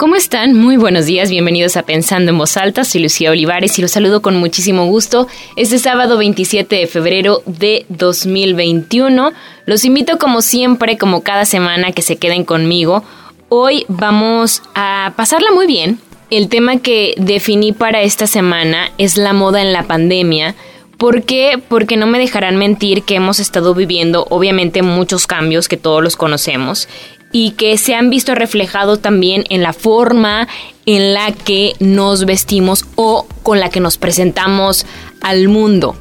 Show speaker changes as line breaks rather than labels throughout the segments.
¿Cómo están? Muy buenos días, bienvenidos a Pensando en Voz Alta, soy Lucía Olivares y los saludo con muchísimo gusto este sábado 27 de febrero de 2021. Los invito como siempre, como cada semana, que se queden conmigo. Hoy vamos a pasarla muy bien. El tema que definí para esta semana es la moda en la pandemia. ¿Por qué? Porque no me dejarán mentir que hemos estado viviendo obviamente muchos cambios que todos los conocemos y que se han visto reflejados también en la forma en la que nos vestimos o con la que nos presentamos al mundo.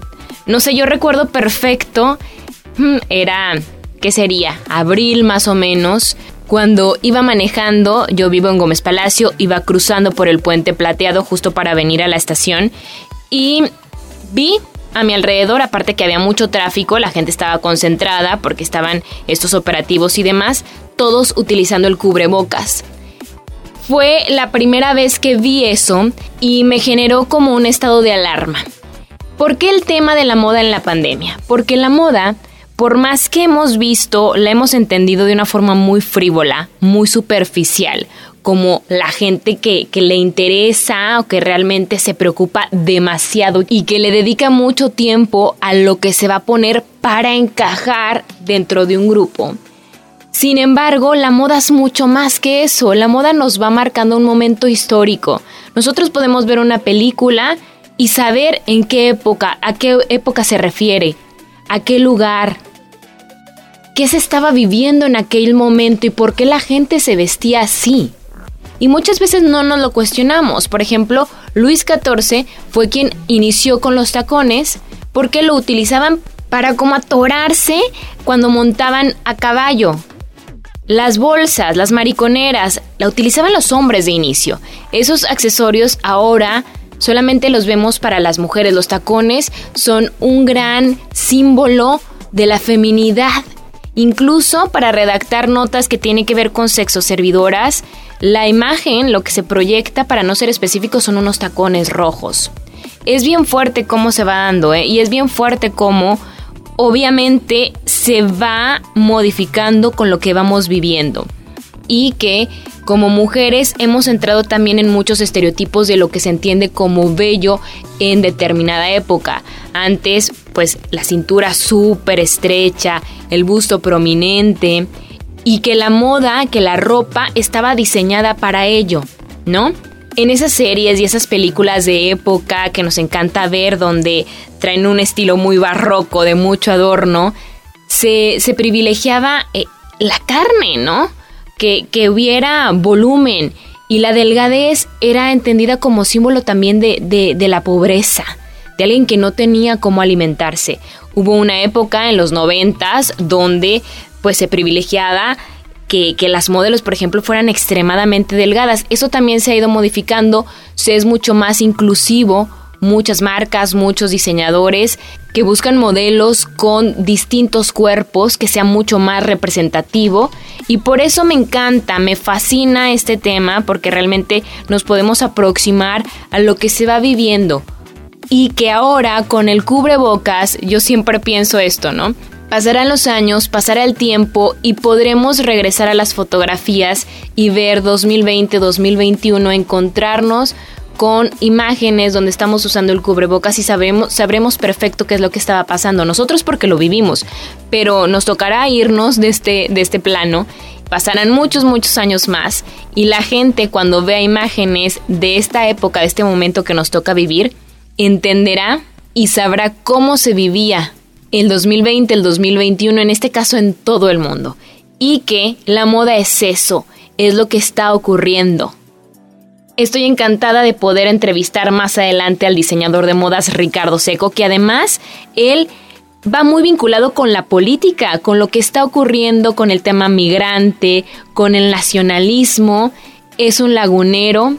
No sé, yo recuerdo perfecto, hmm, era, ¿qué sería? Abril más o menos, cuando iba manejando, yo vivo en Gómez Palacio, iba cruzando por el puente plateado justo para venir a la estación y vi a mi alrededor, aparte que había mucho tráfico, la gente estaba concentrada porque estaban estos operativos y demás, todos utilizando el cubrebocas. Fue la primera vez que vi eso y me generó como un estado de alarma. ¿Por qué el tema de la moda en la pandemia? Porque la moda, por más que hemos visto, la hemos entendido de una forma muy frívola, muy superficial, como la gente que, le interesa o que realmente se preocupa demasiado y que le dedica mucho tiempo a lo que se va a poner para encajar dentro de un grupo. Sin embargo, la moda es mucho más que eso. La moda nos va marcando un momento histórico. Nosotros podemos ver una película y saber en qué época, a qué época se refiere, a qué lugar, qué se estaba viviendo en aquel momento y por qué la gente se vestía así. Y muchas veces no nos lo cuestionamos. Por ejemplo, Luis XIV fue quien inició con los tacones porque lo utilizaban para como atorarse cuando montaban a caballo. Las bolsas, las mariconeras, la utilizaban los hombres de inicio. Esos accesorios ahora solamente los vemos para las mujeres. Los tacones son un gran símbolo de la feminidad. Incluso para redactar notas que tienen que ver con sexo servidoras, la imagen, lo que se proyecta, para no ser específico, son unos tacones rojos. Es bien fuerte cómo se va dando, ¿eh? y es bien fuerte cómo obviamente se va modificando con lo que vamos viviendo y que como mujeres hemos entrado también en muchos estereotipos de lo que se entiende como bello en determinada época. Antes, pues la cintura súper estrecha, el busto prominente y que la moda, que la ropa estaba diseñada para ello, ¿no? en esas series y esas películas de época que nos encanta ver, donde traen un estilo muy barroco, de mucho adorno, se, privilegiaba eh, la carne, ¿no? Que, hubiera volumen y la delgadez era entendida como símbolo también de, de la pobreza, de alguien que no tenía cómo alimentarse. Hubo una época en los noventas donde pues se privilegiaba que, las modelos, por ejemplo, fueran extremadamente delgadas. Eso también se ha ido modificando, se es mucho más inclusivo, muchas marcas, muchos diseñadores que buscan modelos con distintos cuerpos que sean mucho más representativo y por eso me encanta, me fascina este tema porque realmente nos podemos aproximar a lo que se va viviendo y que ahora con el cubrebocas yo siempre pienso esto, ¿no? Pasarán los años, pasará el tiempo y podremos regresar a las fotografías y ver 2020-2021, encontrarnos con imágenes donde estamos usando el cubrebocas y sabremos, sabremos perfecto qué es lo que estaba pasando. Nosotros porque lo vivimos, pero nos tocará irnos de este, de este plano. Pasarán muchos, muchos años más y la gente cuando vea imágenes de esta época, de este momento que nos toca vivir, entenderá y sabrá cómo se vivía el 2020, el 2021, en este caso en todo el mundo. Y que la moda es eso, es lo que está ocurriendo. Estoy encantada de poder entrevistar más adelante al diseñador de modas Ricardo Seco, que además él va muy vinculado con la política, con lo que está ocurriendo con el tema migrante, con el nacionalismo. Es un lagunero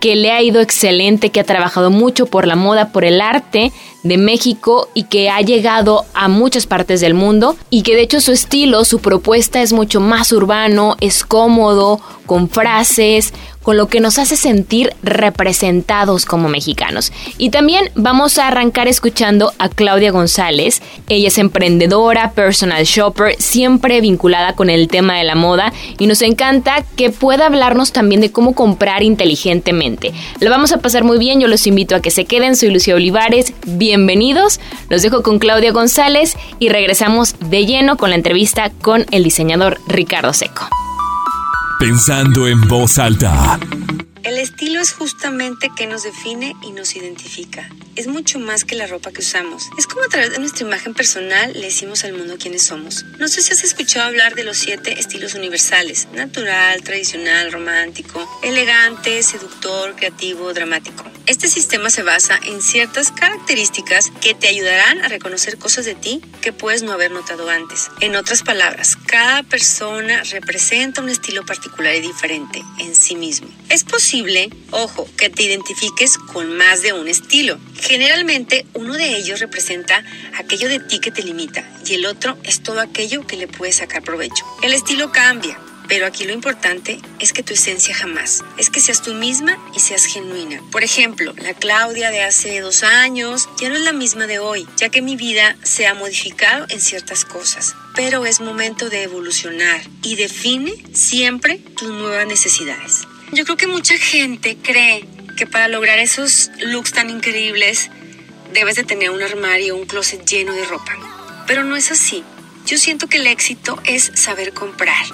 que le ha ido excelente, que ha trabajado mucho por la moda, por el arte de México y que ha llegado a muchas partes del mundo y que de hecho su estilo, su propuesta es mucho más urbano, es cómodo, con frases, con lo que nos hace sentir representados como mexicanos. Y también vamos a arrancar escuchando a Claudia González. Ella es emprendedora, personal shopper, siempre vinculada con el tema de la moda y nos encanta que pueda hablarnos también de cómo comprar inteligentemente. Lo vamos a pasar muy bien, yo los invito a que se queden. Soy Lucía Olivares, bienvenidos. Los dejo con Claudia González y regresamos de lleno con la entrevista con el diseñador Ricardo Seco.
Pensando en voz alta.
El estilo es justamente que nos define y nos identifica. Es mucho más que la ropa que usamos. Es como a través de nuestra imagen personal le decimos al mundo quiénes somos. No sé si has escuchado hablar de los siete estilos universales. Natural, tradicional, romántico, elegante, seductor, creativo, dramático. Este sistema se basa en ciertas características que te ayudarán a reconocer cosas de ti que puedes no haber notado antes. En otras palabras, cada persona representa un estilo particular y diferente en sí mismo. Es posible, ojo, que te identifiques con más de un estilo. Generalmente uno de ellos representa aquello de ti que te limita y el otro es todo aquello que le puedes sacar provecho. El estilo cambia pero aquí lo importante es que tu esencia jamás, es que seas tú misma y seas genuina. Por ejemplo, la Claudia de hace dos años ya no es la misma de hoy, ya que mi vida se ha modificado en ciertas cosas. Pero es momento de evolucionar y define siempre tus nuevas necesidades. Yo creo que mucha gente cree que para lograr esos looks tan increíbles debes de tener un armario, un closet lleno de ropa. Pero no es así. Yo siento que el éxito es saber comprar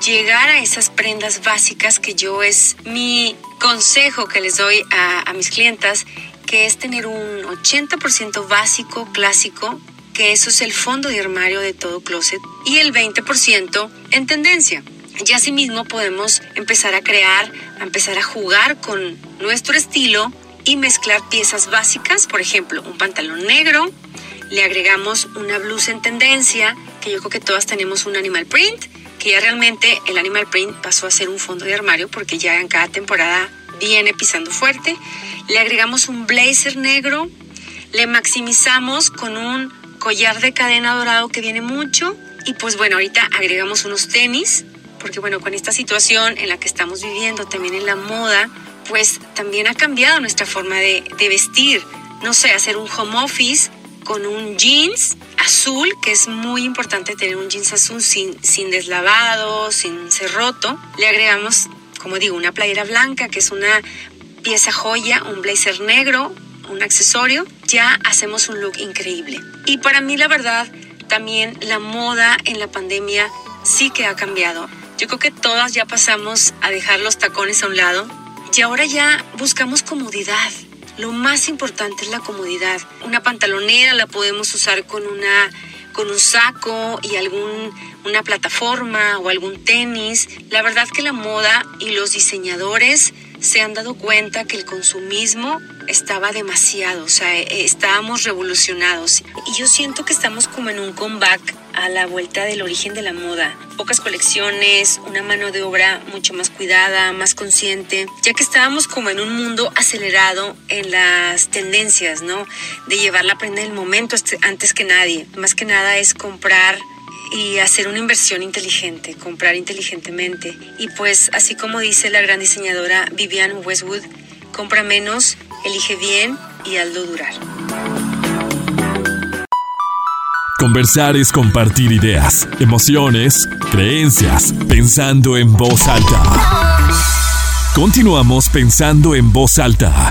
llegar a esas prendas básicas que yo es mi consejo que les doy a, mis clientas, que es tener un 80% básico, clásico, que eso es el fondo de armario de todo closet, y el 20% en tendencia. Y asimismo podemos empezar a crear, a empezar a jugar con nuestro estilo y mezclar piezas básicas, por ejemplo, un pantalón negro, le agregamos una blusa en tendencia, que yo creo que todas tenemos un animal print, que ya realmente el Animal Print pasó a ser un fondo de armario porque ya en cada temporada viene pisando fuerte. Le agregamos un blazer negro, le maximizamos con un collar de cadena dorado que viene mucho y pues bueno, ahorita agregamos unos tenis porque bueno, con esta situación en la que estamos viviendo también en la moda, pues también ha cambiado nuestra forma de, de vestir. No sé, hacer un home office con un jeans azul, que es muy importante tener un jeans azul sin, sin deslavado, sin ser roto. Le agregamos, como digo, una playera blanca, que es una pieza joya, un blazer negro, un accesorio. Ya hacemos un look increíble. Y para mí, la verdad, también la moda en la pandemia sí que ha cambiado. Yo creo que todas ya pasamos a dejar los tacones a un lado y ahora ya buscamos comodidad lo más importante es la comodidad. Una pantalonera la podemos usar con una con un saco y algún una plataforma o algún tenis. La verdad que la moda y los diseñadores se han dado cuenta que el consumismo estaba demasiado, o sea, eh, estábamos revolucionados. Y yo siento que estamos como en un comeback a la vuelta del origen de la moda. Pocas colecciones, una mano de obra mucho más cuidada, más consciente, ya que estábamos como en un mundo acelerado en las tendencias, ¿no? De llevar la prenda del momento antes que nadie. Más que nada es comprar y hacer una inversión inteligente, comprar inteligentemente. Y pues así como dice la gran diseñadora Vivian Westwood, compra menos, elige bien y hazlo durar.
Conversar es compartir ideas, emociones, creencias, pensando en voz alta. Continuamos pensando en voz alta.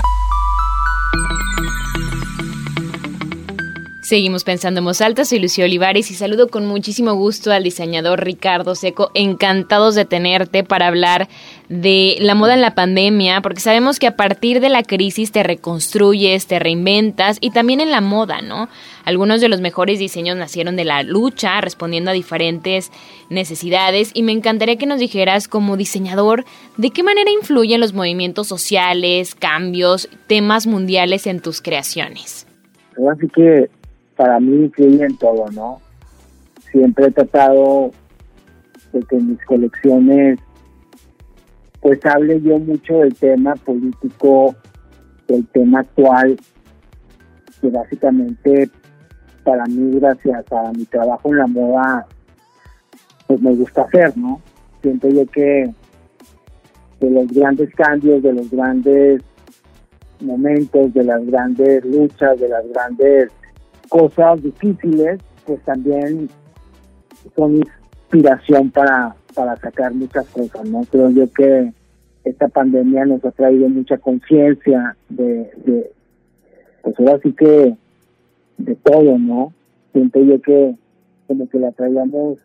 Seguimos pensando en voz alta, soy Lucía Olivares y saludo con muchísimo gusto al diseñador Ricardo Seco. Encantados de tenerte para hablar de la moda en la pandemia, porque sabemos que a partir de la crisis te reconstruyes, te reinventas y también en la moda, ¿no? Algunos de los mejores diseños nacieron de la lucha, respondiendo a diferentes necesidades y me encantaría que nos dijeras como diseñador de qué manera influyen los movimientos sociales, cambios, temas mundiales en tus creaciones.
Así que para mí influye en todo, ¿no? Siempre he tratado de que mis colecciones pues hable yo mucho del tema político, del tema actual, que básicamente para mí, gracias a mi trabajo en la moda, pues me gusta hacer, ¿no? Siento yo que de los grandes cambios, de los grandes momentos, de las grandes luchas, de las grandes cosas difíciles, pues también son inspiración para, para sacar muchas cosas, ¿no? Creo yo que esta pandemia nos ha traído mucha conciencia de, de, pues ahora sí que de todo, ¿no? Siento yo que como que la traíamos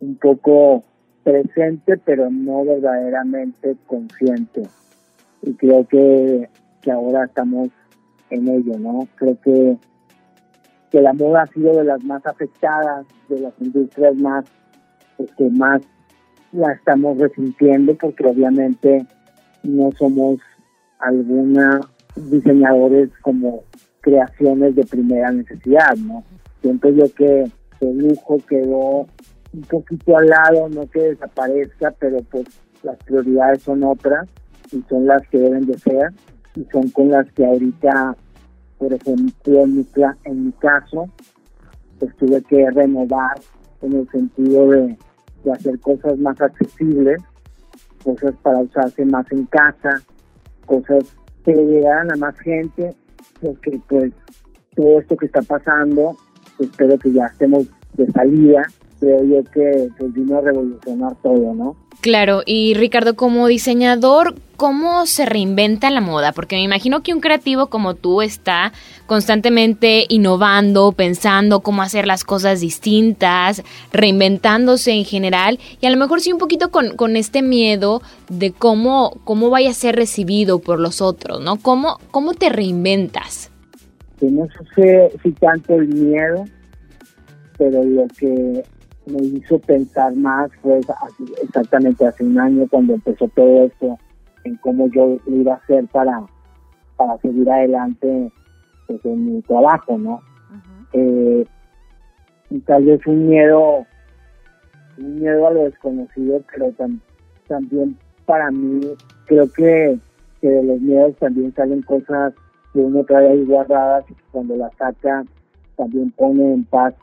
un poco presente, pero no verdaderamente consciente. Y creo que, que ahora estamos en ello, ¿no? Creo que, que la moda ha sido de las más afectadas, de las industrias más, este, más la estamos resintiendo, porque obviamente no somos alguna diseñadores como creaciones de primera necesidad, ¿no? Siento yo que el lujo quedó un poquito al lado, no que desaparezca, pero pues las prioridades son otras y son las que deben de ser y son con las que ahorita, por ejemplo, en mi, en mi caso, pues tuve que renovar en el sentido de, de hacer cosas más accesibles, cosas para usarse más en casa, cosas que llegaran a más gente porque pues todo esto que está pasando, espero que ya estemos de salida, creo yo que pues, vino a revolucionar todo, ¿no?
Claro, y Ricardo, como diseñador, ¿cómo se reinventa la moda? Porque me imagino que un creativo como tú está constantemente innovando, pensando cómo hacer las cosas distintas, reinventándose en general, y a lo mejor sí un poquito con, con este miedo de cómo, cómo vaya a ser recibido por los otros, ¿no? ¿Cómo, cómo te reinventas?
no sé si tanto el miedo, pero lo que me hizo pensar más fue exactamente hace un año cuando empezó todo esto, en cómo yo iba a hacer para, para seguir adelante pues, en mi trabajo, ¿no? Eh, y tal vez un miedo, un miedo a lo desconocido, pero también para mí creo que, que de los miedos también salen cosas que uno trae ahí guardadas y cuando las saca también pone en paz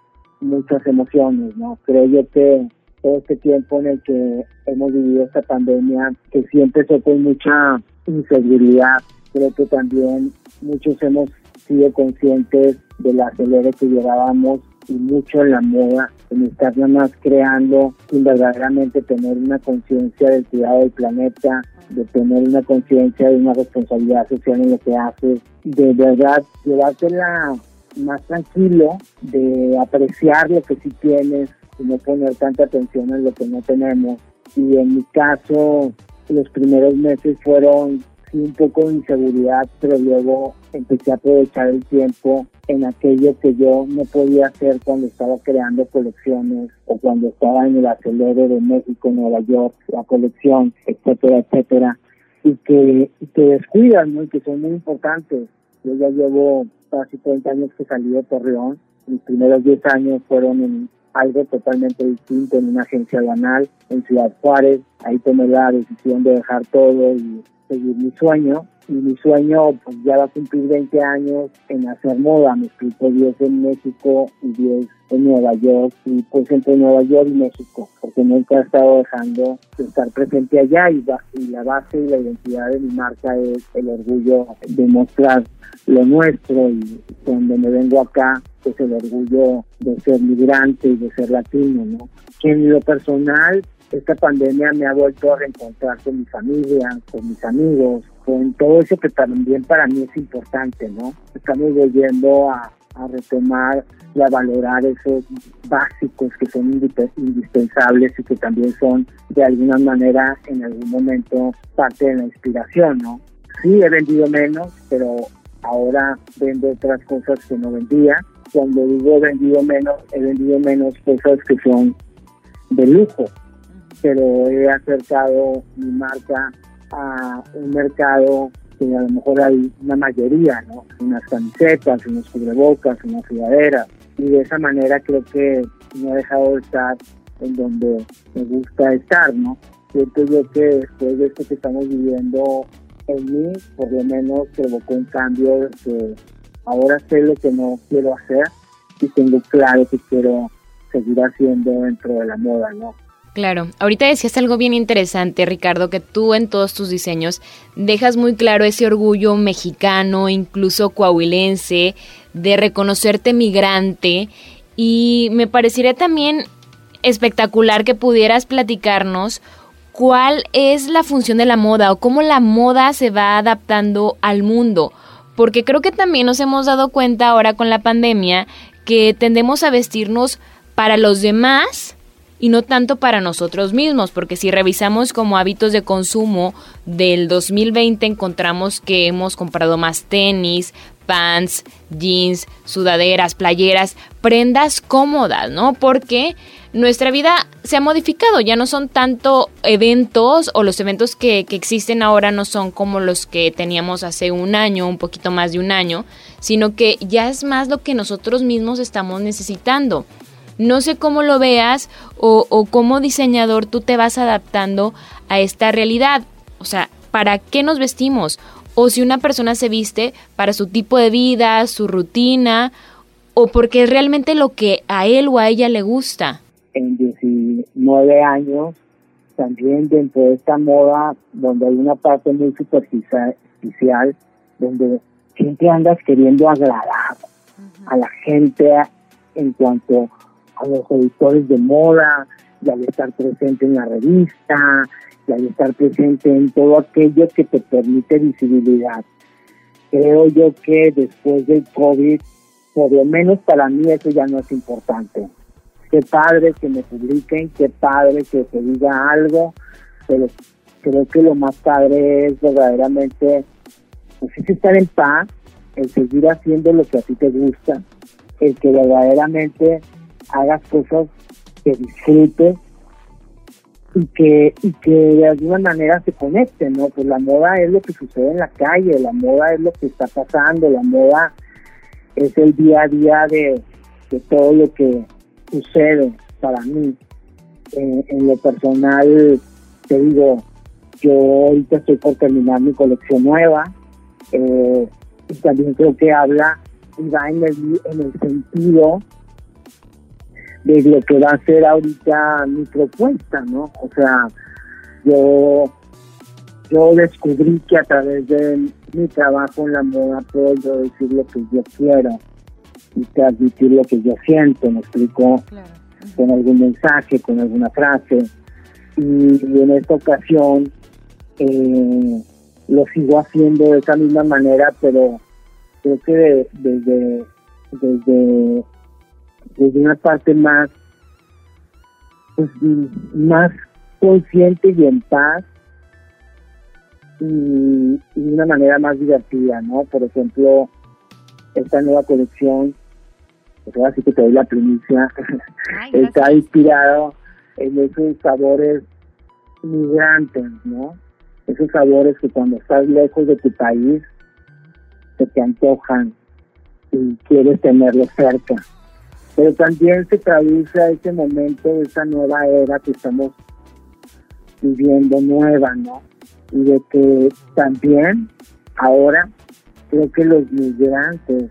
muchas emociones, ¿no? Creo yo que todo este tiempo en el que hemos vivido esta pandemia, que siempre se con mucha inseguridad, creo que también muchos hemos sido conscientes de la acelere que llevábamos y mucho en la moda, en estar nada más creando sin verdaderamente tener una conciencia del cuidado del planeta, de tener una conciencia de una responsabilidad social en lo que haces, de verdad llevártela más tranquilo, de apreciar lo que sí tienes y no poner tanta atención en lo que no tenemos. Y en mi caso, los primeros meses fueron sí, un poco de inseguridad, pero luego empecé a aprovechar el tiempo en aquello que yo no podía hacer cuando estaba creando colecciones o cuando estaba en el acelere de México, Nueva York, la colección, etcétera, etcétera, y que, y que descuidan, ¿no? y que son muy importantes. Yo ya llevo casi 30 años que salí de Torreón. Mis primeros 10 años fueron en algo totalmente distinto, en una agencia banal en Ciudad Juárez. Ahí tomé la decisión de dejar todo y seguir mi sueño y mi sueño pues ya va a cumplir 20 años en hacer moda, me explico 10 en México y 10 en Nueva York y pues entre Nueva York y México, porque nunca he estado dejando de estar presente allá y, y la base y la identidad de mi marca es el orgullo de mostrar lo nuestro y cuando me vengo acá pues el orgullo de ser migrante y de ser latino, ¿no? En lo personal esta pandemia me ha vuelto a reencontrar con mi familia, con mis amigos, con todo eso que también para mí es importante, ¿no? Estamos volviendo a, retomar y a valorar esos básicos que son indispensables y que también son de alguna manera en algún momento parte de la inspiración, ¿no? Sí, he vendido menos, pero ahora vendo otras cosas que no vendía. Cuando digo vendido menos, he vendido menos cosas que son de lujo, pero he acercado mi marca a un mercado que a lo mejor hay una mayoría, ¿no? Unas camisetas, unos cubrebocas, unas sudaderas. Y de esa manera creo que no he dejado de estar en donde me gusta estar, ¿no? Siento yo que después de esto que estamos viviendo en mí, por lo menos provocó un cambio que ahora sé lo que no quiero hacer y tengo claro que quiero seguir haciendo dentro de la moda, ¿no?
Claro, ahorita decías algo bien interesante, Ricardo, que tú en todos tus diseños dejas muy claro ese orgullo mexicano, incluso coahuilense, de reconocerte migrante y me parecería también espectacular que pudieras platicarnos cuál es la función de la moda o cómo la moda se va adaptando al mundo. Porque creo que también nos hemos dado cuenta ahora con la pandemia que tendemos a vestirnos para los demás y no tanto para nosotros mismos, porque si revisamos como hábitos de consumo del 2020 encontramos que hemos comprado más tenis, pants, jeans, sudaderas, playeras, prendas cómodas, ¿no? Porque nuestra vida se ha modificado, ya no son tanto eventos o los eventos que, que, existen ahora no son como los que teníamos hace un año, un poquito más de un año, sino que ya es más lo que nosotros mismos estamos necesitando. No sé cómo lo veas o, o como diseñador tú te vas adaptando a esta realidad. O sea, ¿para qué nos vestimos? O si una persona se viste para su tipo de vida, su rutina, o porque es realmente lo que a él o a ella le gusta.
En 19 años, también dentro de esta moda, donde hay una parte muy superficial, donde siempre andas queriendo agradar a la gente en cuanto a los editores de moda, y al estar presente en la revista, y al estar presente en todo aquello que te permite visibilidad. Creo yo que después del COVID, por lo menos para mí eso ya no es importante. Qué padre que me publiquen, qué padre que se diga algo, pero creo que lo más padre es verdaderamente, pues es estar en paz, el seguir haciendo lo que a ti te gusta, el que verdaderamente hagas cosas que disfrutes y que, y que de alguna manera se conecten, ¿no? Pues la moda es lo que sucede en la calle, la moda es lo que está pasando, la moda es el día a día de, todo lo que sucede para mí. en lo personal, te digo, yo ahorita estoy por terminar mi colección nueva eh, y también creo que habla y va en el, en el sentido de lo que va a ser ahorita mi propuesta, ¿no? O sea, yo, yo descubrí que a través de mi trabajo en la moda puedo decir lo que yo quiero y transmitir lo que yo siento, me explico, con algún mensaje, con alguna frase. Y, en esta ocasión eh, lo sigo haciendo de esa misma manera, pero creo que desde, desde desde una parte más, pues, más consciente y en paz y, de una manera más divertida, ¿no? Por ejemplo, esta nueva colección, pues ahora sí que te doy la primicia, está inspirado en esos sabores migrantes, ¿no? Esos sabores que cuando estás lejos de tu país se te antojan y quieres tenerlos cerca pero también se traduce a ese momento de esa nueva era que estamos viviendo nueva, ¿no? Y de que también ahora creo que los migrantes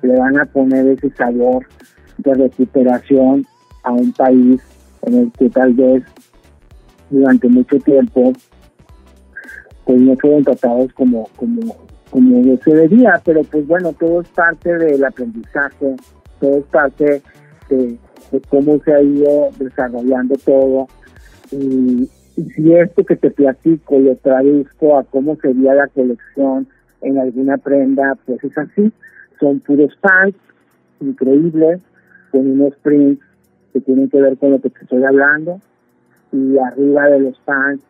le van a poner ese sabor de recuperación a un país en el que tal vez durante mucho tiempo pues no fueron tratados como como como se debía, pero pues bueno, todo es parte del aprendizaje, todo es parte de, cómo se ha ido desarrollando todo. Y, si esto que te platico lo traduzco a cómo sería la colección en alguna prenda, pues es así. Son puros pants increíbles, con unos prints que tienen que ver con lo que te estoy hablando. Y arriba de los pants,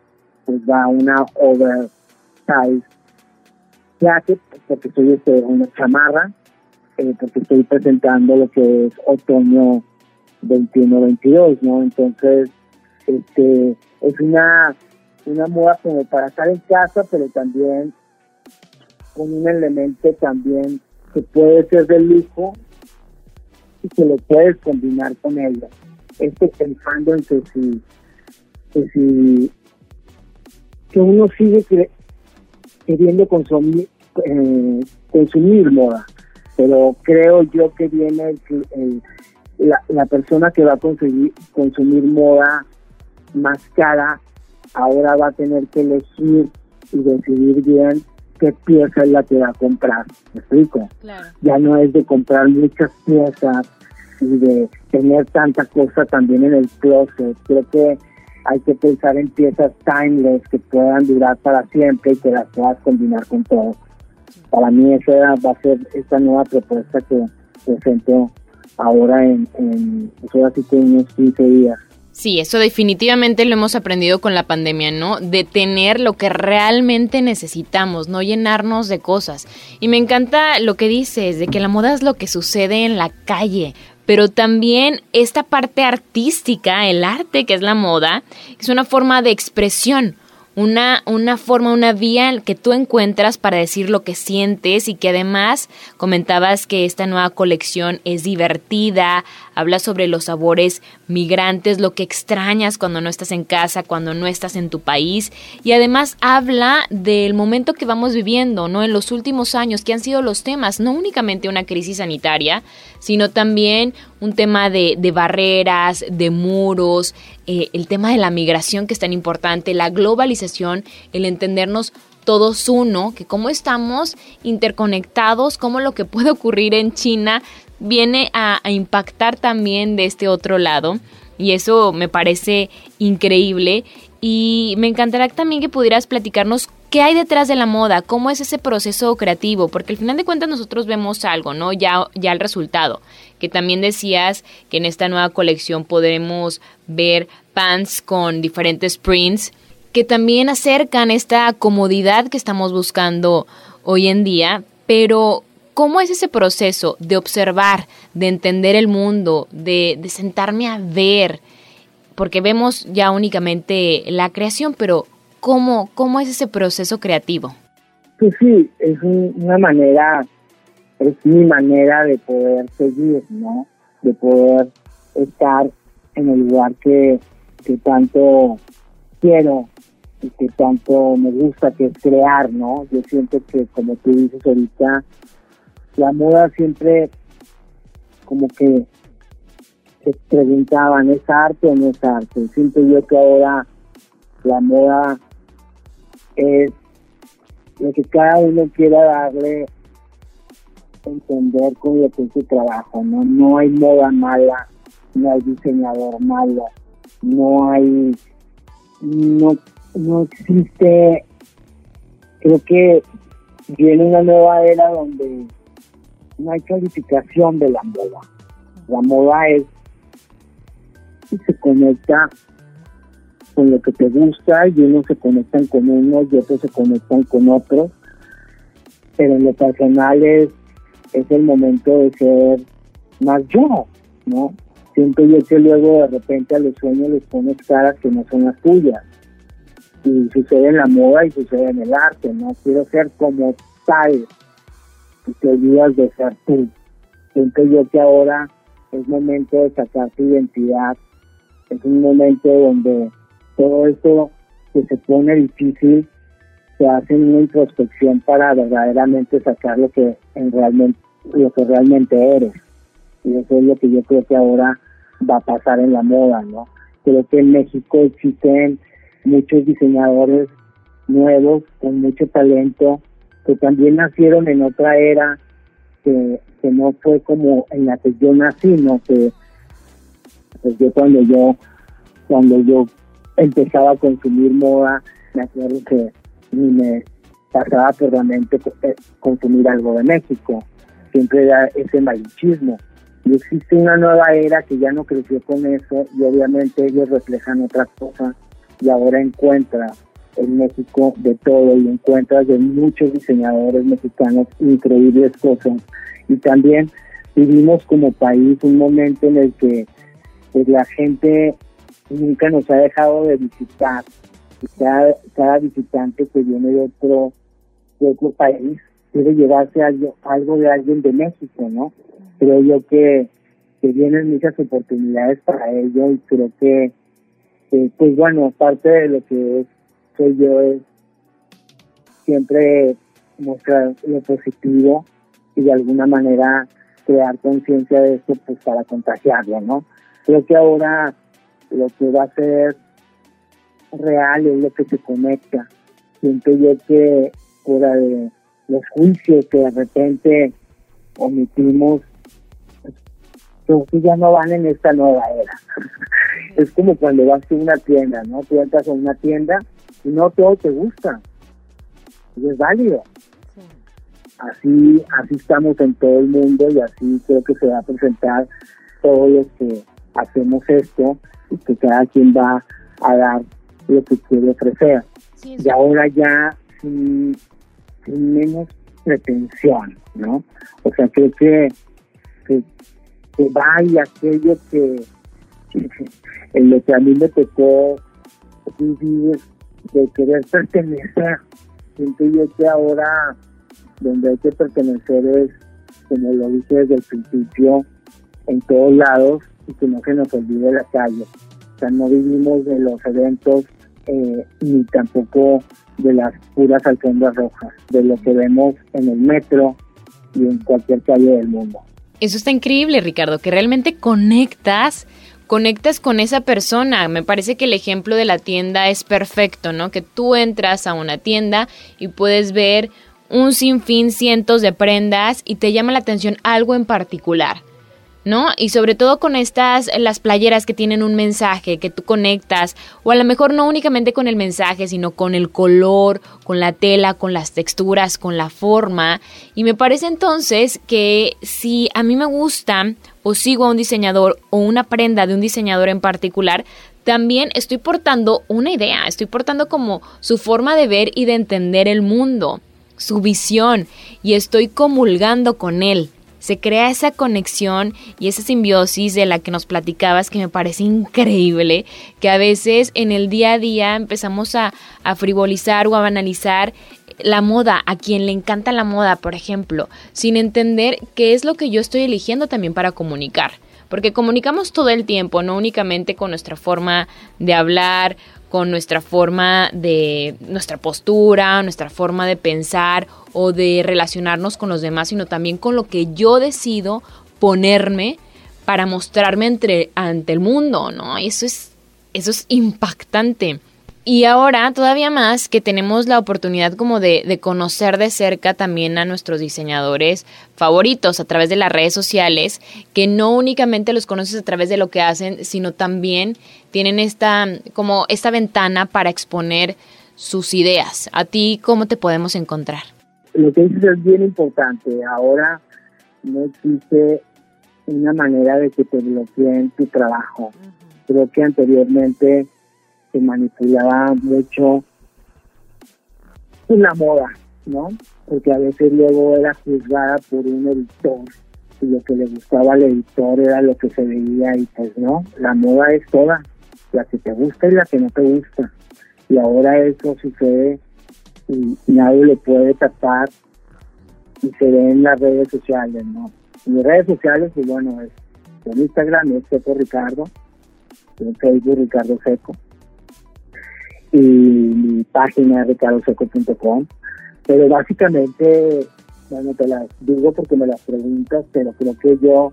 pues va una oversize jacket, porque soy este, una chamarra eh, porque estoy presentando lo que es otoño 21-22, ¿no? Entonces, este, es una, una moda como para estar en casa, pero también con un elemento también que puede ser de lujo y que lo puedes combinar con ella. Estoy pensando en que si, que si que uno sigue queriendo consumir, eh, consumir moda, pero creo yo que viene el, la, la, persona que va a conseguir consumir moda más cara ahora va a tener que elegir y decidir bien qué pieza es la que va a comprar. ¿Me explico? Ya no es de comprar muchas piezas y de tener tanta cosa también en el closet. Creo que hay que pensar en piezas timeless que puedan durar para siempre y que las puedas combinar con todo. Para mí esa va a ser esta nueva propuesta que presento ahora en, en pues ahora sí que unos 15 días.
Sí, eso definitivamente lo hemos aprendido con la pandemia, ¿no? De tener lo que realmente necesitamos, no llenarnos de cosas. Y me encanta lo que dices, de que la moda es lo que sucede en la calle, pero también esta parte artística, el arte que es la moda, es una forma de expresión una, una forma, una vía que tú encuentras para decir lo que sientes y que además comentabas que esta nueva colección es divertida, habla sobre los sabores migrantes, lo que extrañas cuando no estás en casa, cuando no estás en tu país y además habla del momento que vamos viviendo, ¿no? En los últimos años, que han sido los temas, no únicamente una crisis sanitaria, sino también un tema de, de barreras, de muros, eh, el tema de la migración que es tan importante, la globalización, el entendernos todos uno, que cómo estamos interconectados, cómo lo que puede ocurrir en China viene a, a impactar también de este otro lado. Y eso me parece increíble. Y me encantará también que pudieras platicarnos qué hay detrás de la moda, cómo es ese proceso creativo, porque al final de cuentas nosotros vemos algo, ¿no? Ya, ya el resultado que también decías que en esta nueva colección podremos ver pants con diferentes prints que también acercan esta comodidad que estamos buscando hoy en día, pero ¿cómo es ese proceso de observar, de entender el mundo, de, sentarme a ver? Porque vemos ya únicamente la creación, pero ¿cómo, cómo es ese proceso creativo?
Pues sí, es una manera es mi manera de poder seguir, ¿no? De poder estar en el lugar que, que tanto quiero y que tanto me gusta, que es crear, ¿no? Yo siento que, como tú dices ahorita, la moda siempre como que se preguntaban, ¿es arte o no es arte? Siento yo que ahora la moda es lo que cada uno quiera darle entender con lo que es su trabajo, ¿no? No hay moda mala, no hay diseñador malo, no hay, no, no existe, creo que viene una nueva era donde no hay calificación de la moda. La moda es y se conecta con lo que te gusta y unos se conectan con unos y otros se conectan con otros. Pero en lo personal es es el momento de ser más yo, ¿no? Siento yo que luego de repente a los sueños les pones caras que no son las tuyas. Y sucede en la moda y sucede en el arte, ¿no? Quiero ser como tal y te olvidas de ser tú. Siento yo que ahora es momento de sacar tu identidad. Es un momento donde todo esto que se pone difícil se hace una introspección para verdaderamente sacar lo que en realmente lo que realmente eres. Y eso es lo que yo creo que ahora va a pasar en la moda no creo que en México existen muchos diseñadores nuevos con mucho talento que también nacieron en otra era que, que no fue como en la que yo nací no que pues yo cuando yo cuando yo empezaba a consumir moda me acuerdo que ni me pasaba por la mente eh, consumir algo de México. Siempre era ese malichismo. Y existe una nueva era que ya no creció con eso y obviamente ellos reflejan otras cosas y ahora encuentra en México de todo y encuentra de muchos diseñadores mexicanos increíbles cosas. Y también vivimos como país un momento en el que pues, la gente nunca nos ha dejado de visitar cada, cada visitante que viene de otro, de otro país quiere llevarse algo, algo de alguien de México, ¿no? Creo yo que, que vienen muchas oportunidades para ello y creo que, pues bueno, parte de lo que soy yo es siempre mostrar lo positivo y de alguna manera crear conciencia de esto pues para contagiarlo, ¿no? Creo que ahora lo que va a ser real es lo que se conecta. Siento yo que fuera de los juicios que de repente omitimos, creo que ya no van en esta nueva era. es como cuando vas a una tienda, ¿no? Tú entras a una tienda y no todo te gusta. Y es válido. Así, así estamos en todo el mundo y así creo que se va a presentar todos los que hacemos esto y que cada quien va a dar lo que quiere ofrecer. y ahora ya sin, menos pretensión, ¿no? O sea, creo que, que, que vaya aquello que, en lo que a mí me tocó vivir de querer pertenecer. Siento yo que ahora donde hay que pertenecer es, como lo dije desde el principio, en todos lados y que no se nos olvide la calle. O sea, no vivimos de los eventos eh, ni tampoco de las puras alfombras rojas, de lo que vemos en el metro y en cualquier calle del mundo.
Eso está increíble, Ricardo, que realmente conectas conectas con esa persona. Me parece que el ejemplo de la tienda es perfecto, ¿no? Que tú entras a una tienda y puedes ver un sinfín, cientos de prendas y te llama la atención algo en particular. ¿No? Y sobre todo con estas, las playeras que tienen un mensaje que tú conectas, o a lo mejor no únicamente con el mensaje, sino con el color, con la tela, con las texturas, con la forma. Y me parece entonces que si a mí me gusta o sigo a un diseñador o una prenda de un diseñador en particular, también estoy portando una idea, estoy portando como su forma de ver y de entender el mundo su visión y estoy comulgando con él. Se crea esa conexión y esa simbiosis de la que nos platicabas que me parece increíble, que a veces en el día a día empezamos a, a frivolizar o a banalizar la moda, a quien le encanta la moda, por ejemplo, sin entender qué es lo que yo estoy eligiendo también para comunicar. Porque comunicamos todo el tiempo, no únicamente con nuestra forma de hablar con nuestra forma de, nuestra postura, nuestra forma de pensar o de relacionarnos con los demás, sino también con lo que yo decido ponerme para mostrarme entre, ante el mundo, ¿no? eso es, eso es impactante. Y ahora todavía más que tenemos la oportunidad como de, de, conocer de cerca también a nuestros diseñadores favoritos a través de las redes sociales, que no únicamente los conoces a través de lo que hacen, sino también tienen esta como esta ventana para exponer sus ideas. ¿A ti cómo te podemos encontrar?
Lo que dices es bien importante. Ahora no existe una manera de que te bloqueen tu trabajo. Creo que anteriormente manipulaba mucho la moda, ¿no? Porque a veces luego era juzgada por un editor y lo que le gustaba al editor era lo que se veía y pues no, la moda es toda, la que te gusta y la que no te gusta. Y ahora eso sucede y nadie le puede tapar y se ve en las redes sociales, ¿no? Las redes sociales, pues bueno, es en Instagram es Seco Ricardo, en Facebook Ricardo Seco, y mi página ricardoseco.com. Pero básicamente, bueno, te las digo porque me las preguntas, pero creo que yo,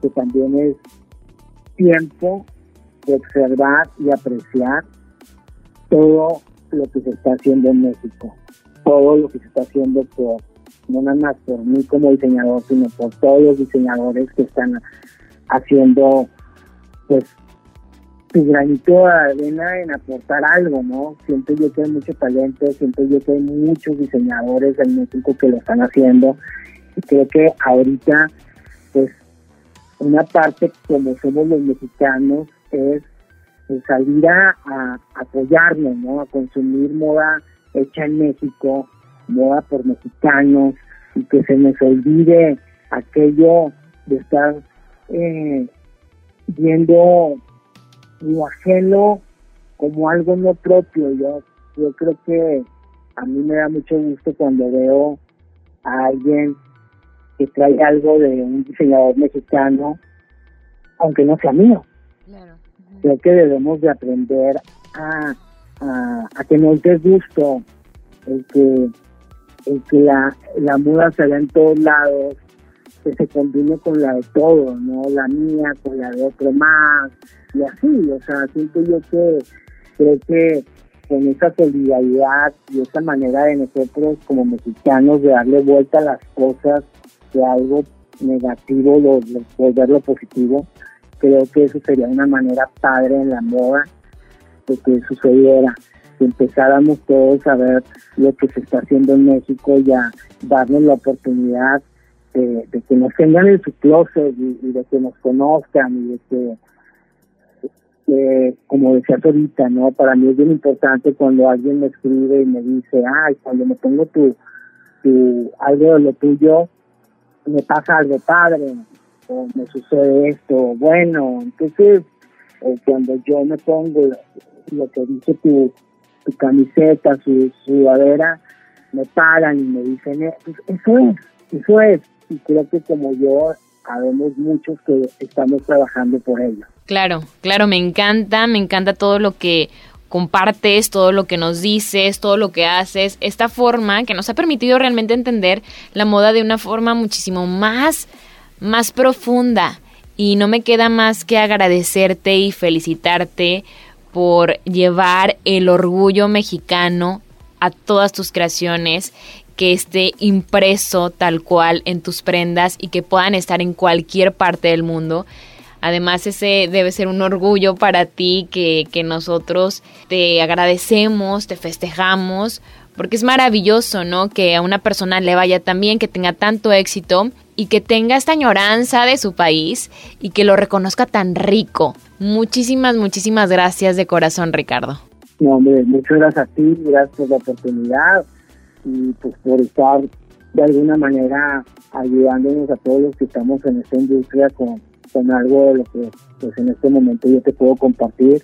que también es tiempo de observar y apreciar todo lo que se está haciendo en México, todo lo que se está haciendo por, no nada más por mí como diseñador, sino por todos los diseñadores que están haciendo pues tu granito de arena en aportar algo, ¿no? Siento yo que hay mucho talento, siento yo que hay muchos diseñadores en México que lo están haciendo y creo que ahorita, pues, una parte como somos los mexicanos es, salir a, apoyarnos, ¿no? A consumir moda hecha en México, moda por mexicanos y que se nos olvide aquello de estar eh, viendo lo ajeno como algo no propio. Yo, yo creo que a mí me da mucho gusto cuando veo a alguien que trae algo de un diseñador mexicano, aunque no sea mío. Creo que debemos de aprender a, a, que nos dé gusto el que en que la, la moda se ve en todos lados, que se combine con la de todo, ¿no? La mía con la de otro más, y así, o sea, siento yo que creo que con esa solidaridad y esa manera de nosotros como mexicanos de darle vuelta a las cosas, de algo negativo, lo, volverlo positivo, creo que eso sería una manera padre en la moda de que sucediera, empezáramos todos a ver lo que se está haciendo en México y a darnos la oportunidad de, que nos tengan en su closet y, de que nos conozcan y de que, como decías ahorita, ¿no? Para mí es bien importante cuando alguien me escribe y me dice, ay, cuando me pongo tu, tu algo de lo tuyo, me pasa algo padre, o me sucede esto, bueno, entonces, cuando yo me pongo lo que dice tu, tu camiseta, su sudadera, me paran y me dicen, eh, pues, eso es, eso es, y creo que como yo, sabemos muchos que estamos trabajando por ello.
Claro, claro, me encanta, me encanta todo lo que compartes, todo lo que nos dices, todo lo que haces, esta forma que nos ha permitido realmente entender la moda de una forma muchísimo más, más profunda. Y no me queda más que agradecerte y felicitarte por llevar el orgullo mexicano a todas tus creaciones, que esté impreso tal cual en tus prendas y que puedan estar en cualquier parte del mundo. Además, ese debe ser un orgullo para ti que, nosotros te agradecemos, te festejamos, porque es maravilloso, ¿no? Que a una persona le vaya tan bien, que tenga tanto éxito y que tenga esta añoranza de su país y que lo reconozca tan rico. Muchísimas, muchísimas gracias de corazón, Ricardo.
No, hombre, muchas gracias a ti, gracias por la oportunidad y pues por estar de alguna manera ayudándonos a todos los que estamos en esta industria con con algo de lo que pues en este momento yo te puedo compartir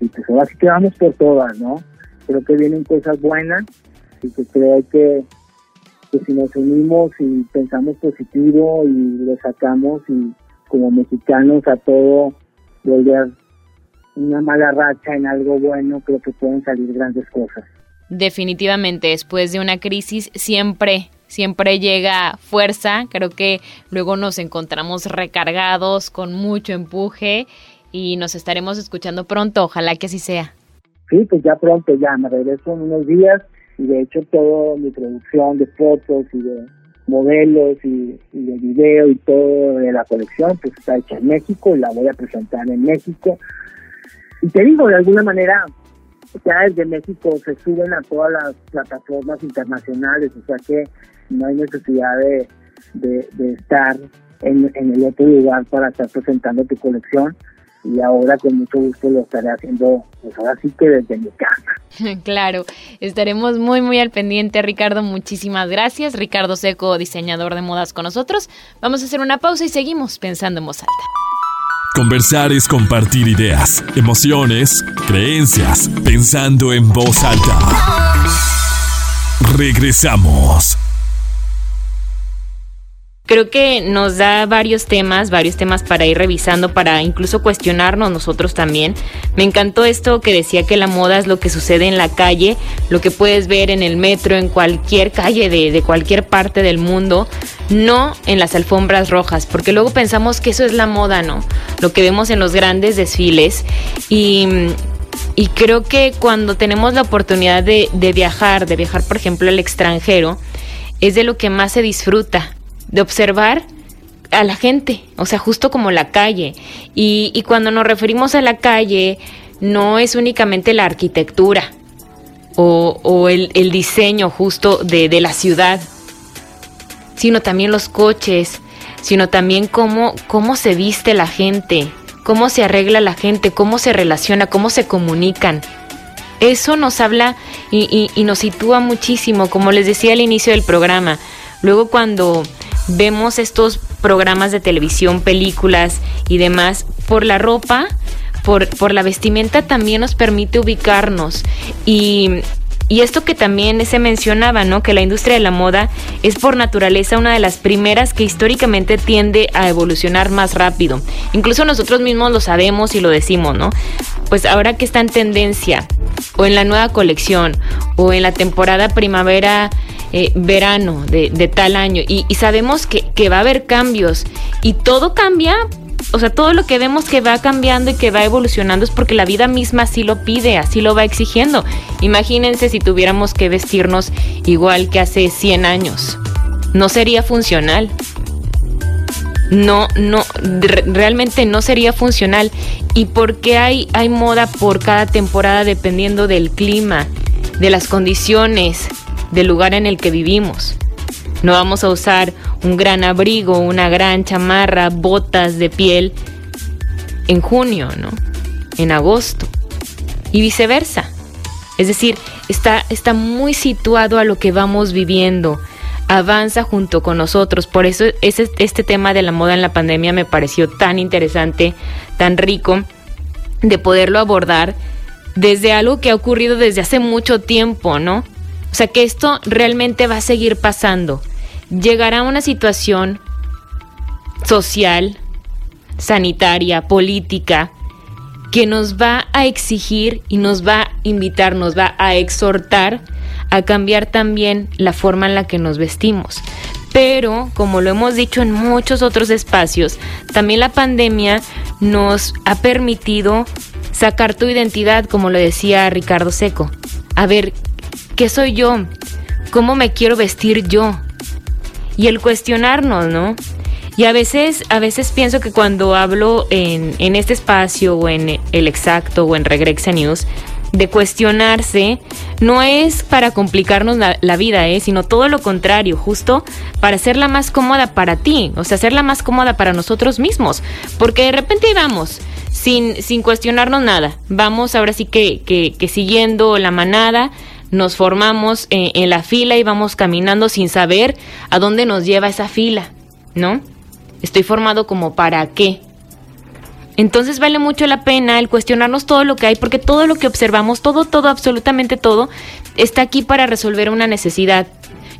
y pues ahora sí que vamos por todas, ¿no? Creo que vienen cosas buenas y que creo que, si nos unimos y pensamos positivo y lo sacamos y como mexicanos a todo volver una mala racha en algo bueno, creo que pueden salir grandes cosas.
Definitivamente, después de una crisis siempre siempre llega fuerza, creo que luego nos encontramos recargados con mucho empuje y nos estaremos escuchando pronto, ojalá que así sea.
Sí, pues ya pronto, ya me regreso en unos días y de hecho toda mi producción de fotos y de modelos y, de video y todo de la colección pues está hecha en México y la voy a presentar en México. Y te digo, de alguna manera, ya desde México se suben a todas las plataformas internacionales, o sea que no hay necesidad de, de, estar en, el otro lugar para estar presentando tu colección y ahora con mucho gusto lo estaré haciendo, pues ahora sí que desde mi casa.
Claro, estaremos muy muy al pendiente, Ricardo. Muchísimas gracias. Ricardo Seco, diseñador de modas con nosotros. Vamos a hacer una pausa y seguimos pensando en voz alta.
Conversar es compartir ideas, emociones, creencias, pensando en voz alta. Regresamos
creo que nos da varios temas, varios temas para ir revisando, para incluso cuestionarnos nosotros también. Me encantó esto que decía que la moda es lo que sucede en la calle, lo que puedes ver en el metro, en cualquier calle de, cualquier parte del mundo, no en las alfombras rojas, porque luego pensamos que eso es la moda, ¿no? Lo que vemos en los grandes desfiles y creo que cuando tenemos la oportunidad de, de, viajar, de viajar por ejemplo al extranjero, es de lo que más se disfruta de observar a la gente, o sea, justo como la calle. Y, cuando nos referimos a la calle, no es únicamente la arquitectura o, el, diseño justo de, la ciudad, sino también los coches, sino también cómo, cómo se viste la gente, cómo se arregla la gente, cómo se relaciona, cómo se comunican. Eso nos habla y, y nos sitúa muchísimo, como les decía al inicio del programa. Luego cuando vemos estos programas de televisión, películas y demás, por la ropa, por, por la vestimenta también nos permite ubicarnos y, y esto que también se mencionaba, ¿no? Que la industria de la moda es por naturaleza una de las primeras que históricamente tiende a evolucionar más rápido. Incluso nosotros mismos lo sabemos y lo decimos, ¿no? Pues ahora que está en tendencia, o en la nueva colección, o en la temporada primavera eh, verano de, tal año y, sabemos que, que va a haber cambios y todo cambia o sea, todo lo que vemos que va cambiando y que va evolucionando es porque la vida misma así lo pide, así lo va exigiendo. Imagínense si tuviéramos que vestirnos igual que hace 100 años. No sería funcional. No, no, realmente no sería funcional. ¿Y por qué hay, hay moda por cada temporada dependiendo del clima, de las condiciones, del lugar en el que vivimos? No vamos a usar un gran abrigo, una gran chamarra, botas de piel en junio, ¿no? En agosto. Y viceversa. Es decir, está, está muy situado a lo que vamos viviendo. Avanza junto con nosotros. Por eso ese, este tema de la moda en la pandemia me pareció tan interesante, tan rico de poderlo abordar desde algo que ha ocurrido desde hace mucho tiempo, ¿no? O sea que esto realmente va a seguir pasando llegará una situación social, sanitaria, política, que nos va a exigir y nos va a invitar, nos va a exhortar a cambiar también la forma en la que nos vestimos. Pero, como lo hemos dicho en muchos otros espacios, también la pandemia nos ha permitido sacar tu identidad, como lo decía Ricardo Seco. A ver, ¿qué soy yo? ¿Cómo me quiero vestir yo? y el cuestionarnos, ¿no? Y a veces, a veces pienso que cuando hablo en, en este espacio o en el exacto o en Regrexa News, de cuestionarse no es para complicarnos la, vida, ¿eh? sino todo lo contrario, justo para hacerla más cómoda para ti, o sea, hacerla más cómoda para nosotros mismos, porque de repente vamos sin, sin cuestionarnos nada, vamos ahora sí que, que siguiendo la manada, nos formamos en, la fila y vamos caminando sin saber a dónde nos lleva esa fila, ¿no? Estoy formado como para qué. Entonces vale mucho la pena el cuestionarnos todo lo que hay, porque todo lo que observamos, todo, todo, absolutamente todo, está aquí para resolver una necesidad.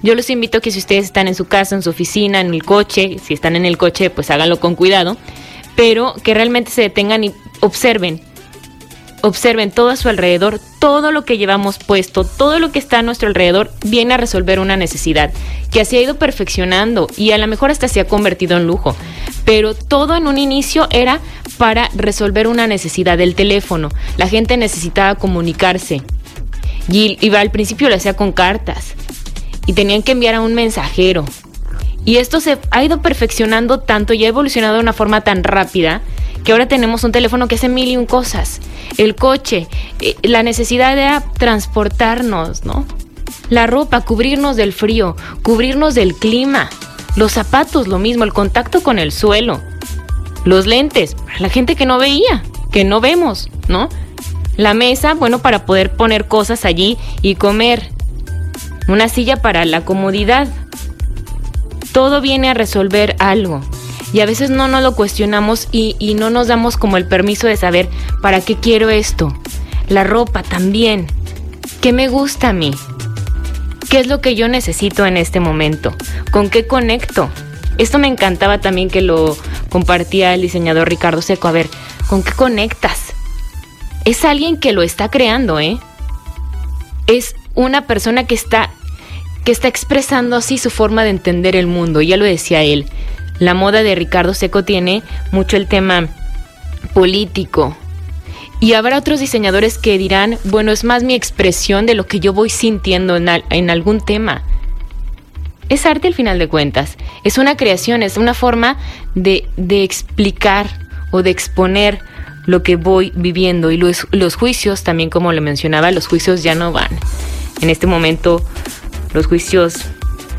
Yo los invito a que si ustedes están en su casa, en su oficina, en el coche, si están en el coche, pues háganlo con cuidado, pero que realmente se detengan y observen observen todo a su alrededor, todo lo que llevamos puesto, todo lo que está a nuestro alrededor viene a resolver una necesidad que se ha ido perfeccionando y a lo mejor hasta se ha convertido en lujo. Pero todo en un inicio era para resolver una necesidad del teléfono. La gente necesitaba comunicarse y iba al principio lo hacía con cartas y tenían que enviar a un mensajero. Y esto se ha ido perfeccionando tanto y ha evolucionado de una forma tan rápida que ahora tenemos un teléfono que hace mil y un cosas. El coche, eh, la necesidad de transportarnos, ¿no? La ropa, cubrirnos del frío, cubrirnos del clima. Los zapatos, lo mismo, el contacto con el suelo. Los lentes, la gente que no veía, que no vemos, ¿no? La mesa, bueno, para poder poner cosas allí y comer. Una silla para la comodidad. Todo viene a resolver algo y a veces no nos lo cuestionamos y, no nos damos como el permiso de saber para qué quiero esto. La ropa también. ¿Qué me gusta a mí? ¿Qué es lo que yo necesito en este momento? ¿Con qué conecto? Esto me encantaba también que lo compartía el diseñador Ricardo Seco. A ver, ¿con qué conectas? Es alguien que lo está creando, ¿eh? Es una persona que está que está expresando así su forma de entender el mundo. Ya lo decía él. La moda de Ricardo Seco tiene mucho el tema político. Y habrá otros diseñadores que dirán, bueno, es más mi expresión de lo que yo voy sintiendo en, algún tema. Es arte al final de cuentas. Es una creación, es una forma de, explicar o de exponer lo que voy viviendo. Y los, los juicios, también como le mencionaba, los juicios ya no van. En este momento, los juicios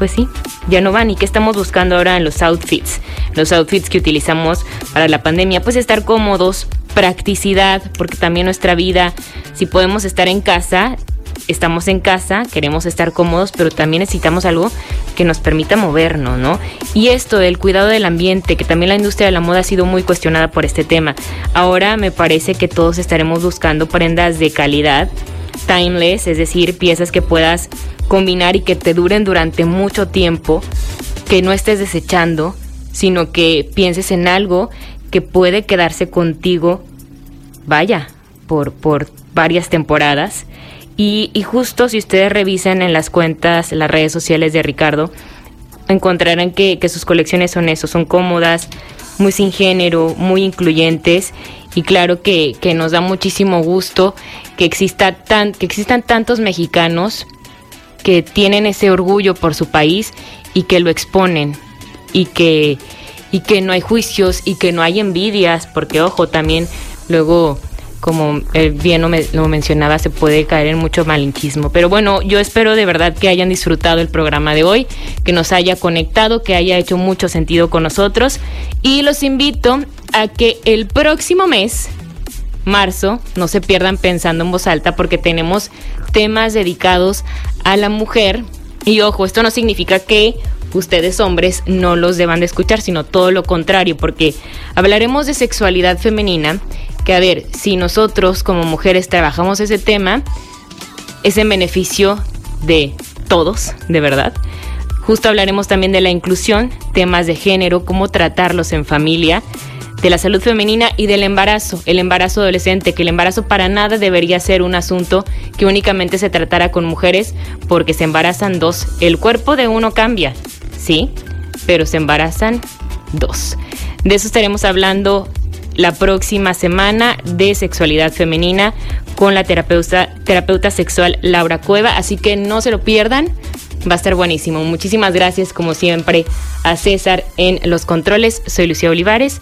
pues sí, ya no van. ¿Y qué estamos buscando ahora en los outfits? Los outfits que utilizamos para la pandemia, pues estar cómodos, practicidad, porque también nuestra vida, si podemos estar en casa, estamos en casa, queremos estar cómodos, pero también necesitamos algo que nos permita movernos, ¿no? Y esto del cuidado del ambiente, que también la industria de la moda ha sido muy cuestionada por este tema. Ahora me parece que todos estaremos buscando prendas de calidad, timeless, es decir, piezas que puedas combinar y que te duren durante mucho tiempo, que no estés desechando, sino que pienses en algo que puede quedarse contigo, vaya, por, por varias temporadas. Y, justo si ustedes revisan en las cuentas, las redes sociales de Ricardo, encontrarán que, sus colecciones son eso, son cómodas, muy sin género, muy incluyentes y claro que, que nos da muchísimo gusto que, exista tan, que existan tantos mexicanos que tienen ese orgullo por su país y que lo exponen y que, y que no hay juicios y que no hay envidias, porque ojo, también luego como eh, bien lo, mencionaba, se puede caer en mucho malinchismo. Pero bueno, yo espero de verdad que hayan disfrutado el programa de hoy, que nos haya conectado, que haya hecho mucho sentido con nosotros. Y los invito a que el próximo mes, marzo, no se pierdan pensando en voz alta, porque tenemos temas dedicados a la mujer. Y ojo, esto no significa que ustedes hombres no los deban de escuchar, sino todo lo contrario, porque hablaremos de sexualidad femenina que a ver, si nosotros como mujeres trabajamos ese tema, es en beneficio de todos, de verdad. Justo hablaremos también de la inclusión, temas de género, cómo tratarlos en familia, de la salud femenina y del embarazo, el embarazo adolescente, que el embarazo para nada debería ser un asunto que únicamente se tratara con mujeres porque se embarazan dos. El cuerpo de uno cambia, sí, pero se embarazan dos. De eso estaremos hablando la próxima semana de sexualidad femenina con la terapeuta, terapeuta sexual Laura Cueva, así que no se lo pierdan. Va a estar buenísimo. Muchísimas gracias, como siempre, a César en los controles. Soy Lucía Olivares